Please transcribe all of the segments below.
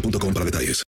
detalles.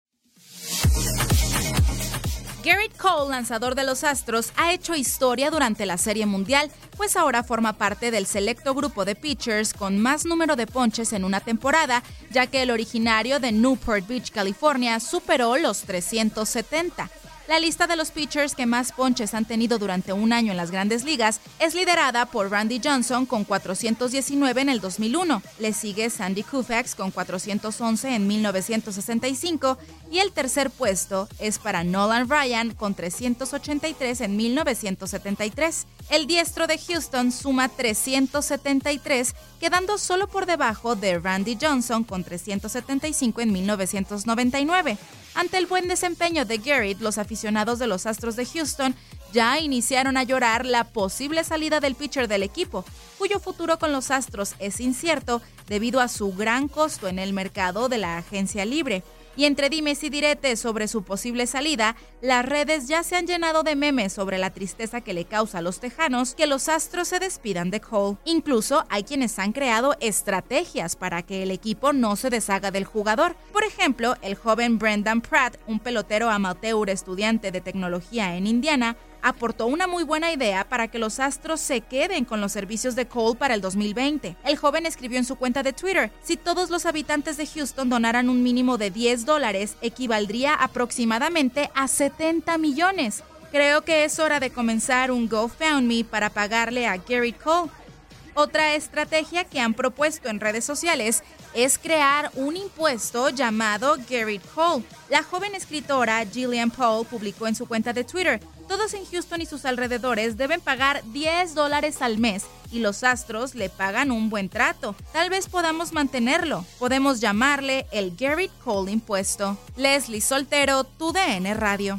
Garrett Cole, lanzador de los Astros, ha hecho historia durante la Serie Mundial, pues ahora forma parte del selecto grupo de pitchers con más número de ponches en una temporada, ya que el originario de Newport Beach, California, superó los 370. La lista de los pitchers que más ponches han tenido durante un año en las grandes ligas es liderada por Randy Johnson con 419 en el 2001. Le sigue Sandy Koufax con 411 en 1965 y el tercer puesto es para Nolan Ryan con 383 en 1973. El diestro de Houston suma 373, quedando solo por debajo de Randy Johnson con 375 en 1999. Ante el buen desempeño de Garrett, los aficionados de los Astros de Houston ya iniciaron a llorar la posible salida del pitcher del equipo, cuyo futuro con los Astros es incierto debido a su gran costo en el mercado de la agencia libre. Y entre dimes y diretes sobre su posible salida, las redes ya se han llenado de memes sobre la tristeza que le causa a los tejanos que los astros se despidan de Cole. Incluso hay quienes han creado estrategias para que el equipo no se deshaga del jugador. Por ejemplo, el joven Brendan Pratt, un pelotero amateur estudiante de tecnología en Indiana, aportó una muy buena idea para que los Astros se queden con los servicios de Cole para el 2020. El joven escribió en su cuenta de Twitter, si todos los habitantes de Houston donaran un mínimo de 10 dólares, equivaldría aproximadamente a 70 millones. Creo que es hora de comenzar un GoFundMe para pagarle a Garrett Cole. Otra estrategia que han propuesto en redes sociales es crear un impuesto llamado Garrett Cole. La joven escritora Gillian Paul publicó en su cuenta de Twitter, todos en Houston y sus alrededores deben pagar 10 dólares al mes y los astros le pagan un buen trato. Tal vez podamos mantenerlo. Podemos llamarle el Garrett Cole impuesto. Leslie Soltero, tu DN Radio.